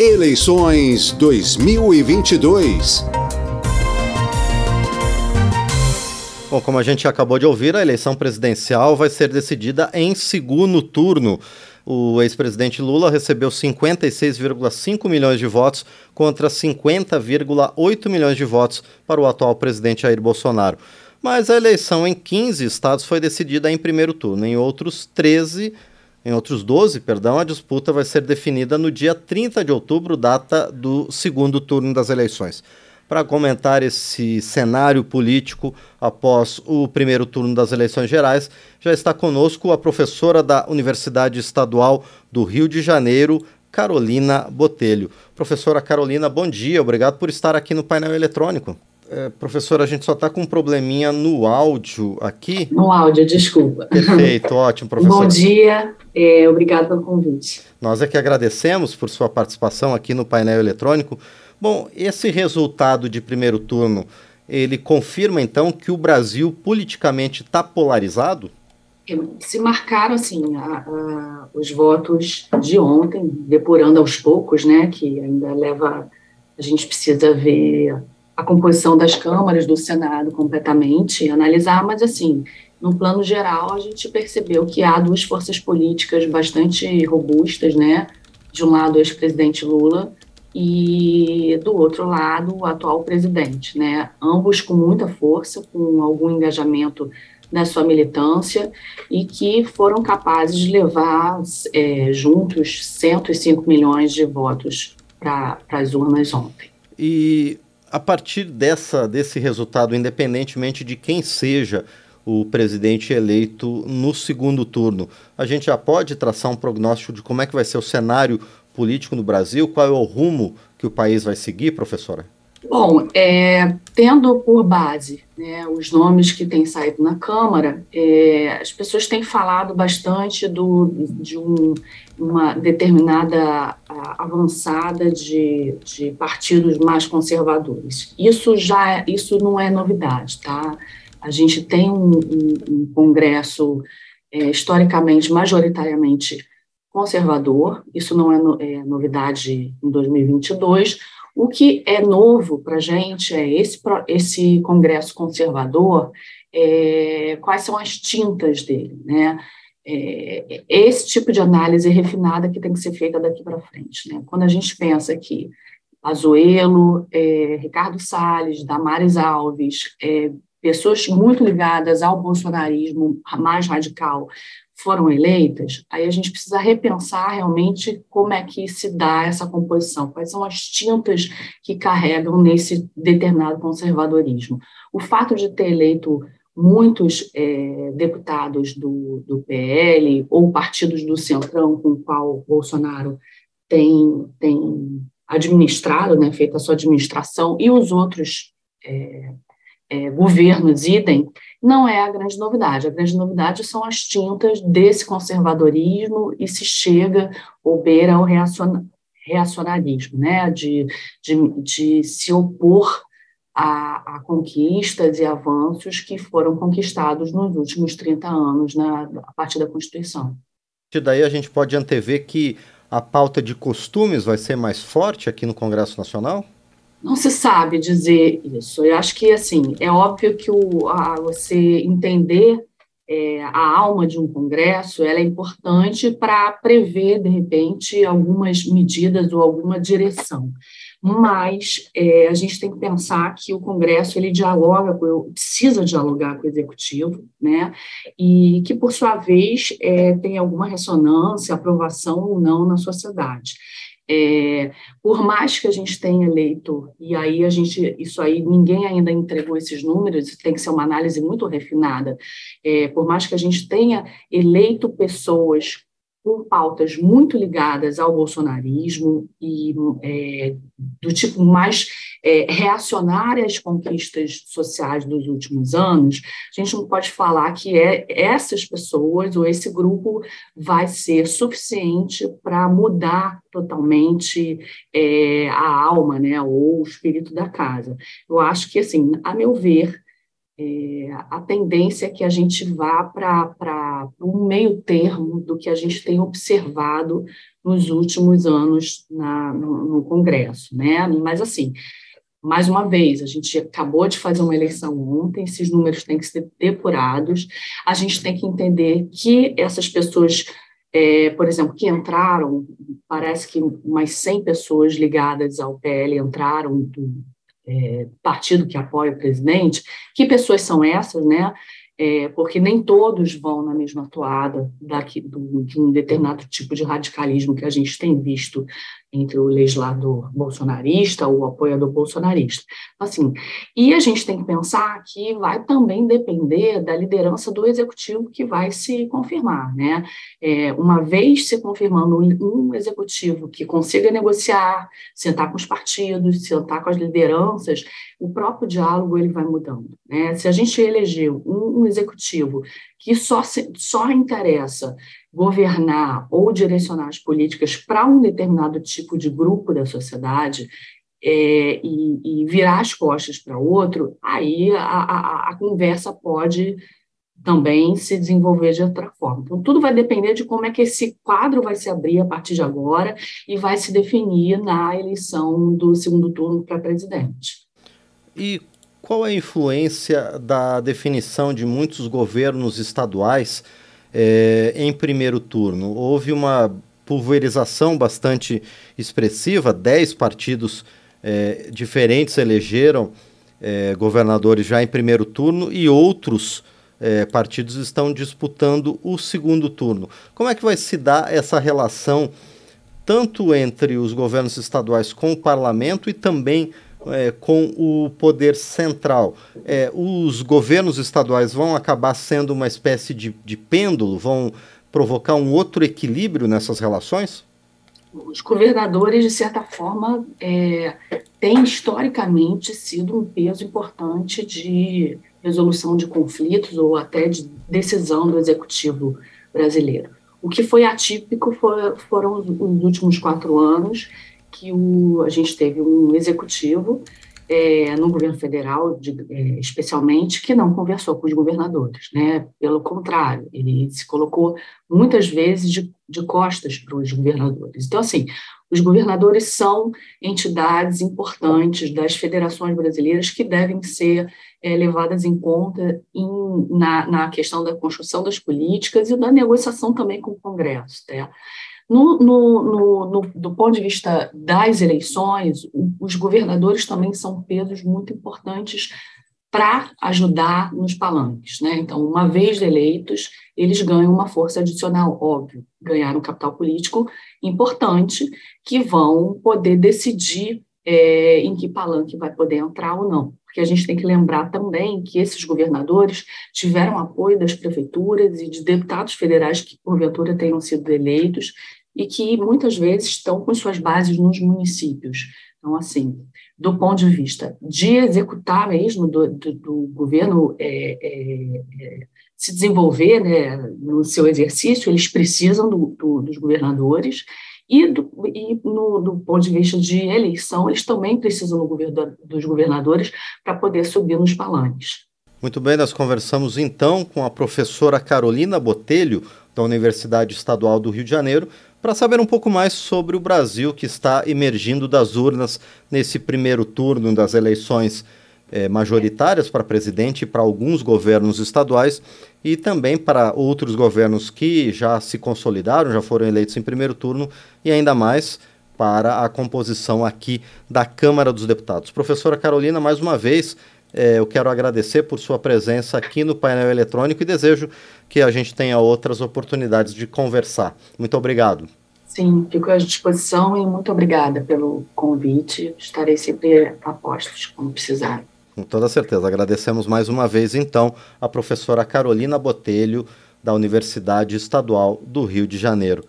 Eleições 2022. Bom, como a gente acabou de ouvir, a eleição presidencial vai ser decidida em segundo turno. O ex-presidente Lula recebeu 56,5 milhões de votos contra 50,8 milhões de votos para o atual presidente Jair Bolsonaro. Mas a eleição em 15 estados foi decidida em primeiro turno. Em outros 13 em outros 12, perdão, a disputa vai ser definida no dia 30 de outubro, data do segundo turno das eleições. Para comentar esse cenário político após o primeiro turno das eleições gerais, já está conosco a professora da Universidade Estadual do Rio de Janeiro, Carolina Botelho. Professora Carolina, bom dia, obrigado por estar aqui no painel eletrônico. É, professora, a gente só está com um probleminha no áudio aqui. No áudio, desculpa. Perfeito, ótimo, professor. Bom dia, é, obrigado pelo convite. Nós é que agradecemos por sua participação aqui no painel eletrônico. Bom, esse resultado de primeiro turno, ele confirma então que o Brasil politicamente está polarizado? Se marcaram assim a, a, os votos de ontem, depurando aos poucos, né? Que ainda leva, a gente precisa ver a composição das câmaras do Senado completamente, analisar, mas assim, no plano geral, a gente percebeu que há duas forças políticas bastante robustas, né? De um lado, o ex-presidente Lula e do outro lado, o atual presidente, né? Ambos com muita força, com algum engajamento na sua militância e que foram capazes de levar é, juntos 105 milhões de votos para as urnas ontem. E a partir dessa, desse resultado, independentemente de quem seja o presidente eleito no segundo turno, a gente já pode traçar um prognóstico de como é que vai ser o cenário político no Brasil? Qual é o rumo que o país vai seguir, professora? Bom, é, tendo por base né, os nomes que têm saído na Câmara, é, as pessoas têm falado bastante do, de um, uma determinada avançada de, de, partidos mais conservadores. Isso já isso não é novidade, tá? A gente tem um, um, um Congresso é, historicamente, majoritariamente conservador, isso não é, no, é novidade em 2022, o que é novo para a gente é esse, esse Congresso conservador, é, quais são as tintas dele, né? É, esse tipo de análise refinada que tem que ser feita daqui para frente. Né? Quando a gente pensa que Azuelo, é, Ricardo Salles, Damares Alves, é, pessoas muito ligadas ao bolsonarismo mais radical foram eleitas, aí a gente precisa repensar realmente como é que se dá essa composição, quais são as tintas que carregam nesse determinado conservadorismo. O fato de ter eleito muitos é, deputados do, do PL ou partidos do Centrão com o qual Bolsonaro tem, tem administrado, né, feito a sua administração, e os outros é, é, governos idem, não é a grande novidade. A grande novidade são as tintas desse conservadorismo e se chega ou beira ao reacionarismo, né? de, de, de se opor a, a, conquistas e avanços que foram conquistados nos últimos 30 anos na, a partir da Constituição. E daí a gente pode antever que a pauta de costumes vai ser mais forte aqui no Congresso Nacional? Não se sabe dizer isso. Eu acho que, assim, é óbvio que o, a, você entender é, a alma de um congresso ela é importante para prever, de repente, algumas medidas ou alguma direção. Mas é, a gente tem que pensar que o Congresso ele dialoga, com, precisa dialogar com o Executivo, né? E que, por sua vez, é, tem alguma ressonância, aprovação ou não na sociedade. É, por mais que a gente tenha eleito, e aí a gente, isso aí, ninguém ainda entregou esses números, tem que ser uma análise muito refinada, é, por mais que a gente tenha eleito pessoas com pautas muito ligadas ao bolsonarismo e é, do tipo mais é, reacionária às conquistas sociais dos últimos anos, a gente não pode falar que é, essas pessoas ou esse grupo vai ser suficiente para mudar totalmente é, a alma, né, ou o espírito da casa. Eu acho que, assim, a meu ver, é, a tendência é que a gente vá para um meio termo do que a gente tem observado nos últimos anos na, no, no Congresso, né? Mas, assim, mais uma vez, a gente acabou de fazer uma eleição ontem, esses números têm que ser depurados, a gente tem que entender que essas pessoas, é, por exemplo, que entraram, parece que umas 100 pessoas ligadas ao PL entraram do é, partido que apoia o presidente, que pessoas são essas, né? É, porque nem todos vão na mesma toada daqui, do, de um determinado tipo de radicalismo que a gente tem visto entre o legislador bolsonarista ou o apoiador bolsonarista. Assim, e a gente tem que pensar que vai também depender da liderança do executivo que vai se confirmar, né? É, uma vez se confirmando um executivo que consiga negociar, sentar com os partidos, sentar com as lideranças, o próprio diálogo ele vai mudando, né? Se a gente elegeu um, um executivo que só, se, só interessa governar ou direcionar as políticas para um determinado tipo de grupo da sociedade é, e, e, virar as costas para outro, aí a, a, a, conversa pode também se desenvolver de outra forma. Então, tudo vai depender de como é que esse quadro vai se abrir a partir de agora e vai se definir na eleição do segundo turno para presidente. E qual é a influência da definição de muitos governos estaduais é, em primeiro turno? Houve uma pulverização bastante expressiva, dez partidos é, diferentes elegeram é, governadores já em primeiro turno e outros é, partidos estão disputando o segundo turno. Como é que vai se dar essa relação tanto entre os governos estaduais com o parlamento e também é, com o poder central. É, os governos estaduais vão acabar sendo uma espécie de, de pêndulo, vão provocar um outro equilíbrio nessas relações? Os governadores, de certa forma, é, têm historicamente sido um peso importante de resolução de conflitos ou até de decisão do executivo brasileiro. O que foi atípico foi, foram os, os últimos quatro anos que o, a gente teve um executivo é, no governo federal, de, é, especialmente, que não conversou com os governadores, né? Pelo contrário, ele se colocou muitas vezes de, de costas para os governadores. Então, assim, os governadores são entidades importantes das federações brasileiras que devem ser é, levadas em conta em, na, na questão da construção das políticas e da negociação também com o Congresso. Tá? No, no, no, no, do ponto de vista das eleições, os governadores também são pesos muito importantes para ajudar nos palanques. Né? Então, uma vez eleitos, eles ganham uma força adicional, óbvio, ganharam capital político importante, que vão poder decidir é, em que palanque vai poder entrar ou não. Porque a gente tem que lembrar também que esses governadores tiveram apoio das prefeituras e de deputados federais que, porventura, tenham sido eleitos e que muitas vezes estão com suas bases nos municípios. Então, assim, do ponto de vista de executar mesmo do, do, do governo é, é, é, se desenvolver né, no seu exercício, eles precisam do, dos governadores, e, do, e no, do ponto de vista de eleição, eles também precisam governo, dos governadores para poder subir nos palanques. Muito bem, nós conversamos então com a professora Carolina Botelho, da Universidade Estadual do Rio de Janeiro, para saber um pouco mais sobre o Brasil que está emergindo das urnas nesse primeiro turno das eleições eh, majoritárias para presidente e para alguns governos estaduais e também para outros governos que já se consolidaram, já foram eleitos em primeiro turno e ainda mais para a composição aqui da Câmara dos Deputados. Professora Carolina, mais uma vez, eu quero agradecer por sua presença aqui no painel eletrônico e desejo que a gente tenha outras oportunidades de conversar. Muito obrigado. Sim, fico à disposição e muito obrigada pelo convite. Estarei sempre a postos, quando precisar. Com toda certeza. Agradecemos mais uma vez, então, a professora Carolina Botelho, da Universidade Estadual do Rio de Janeiro.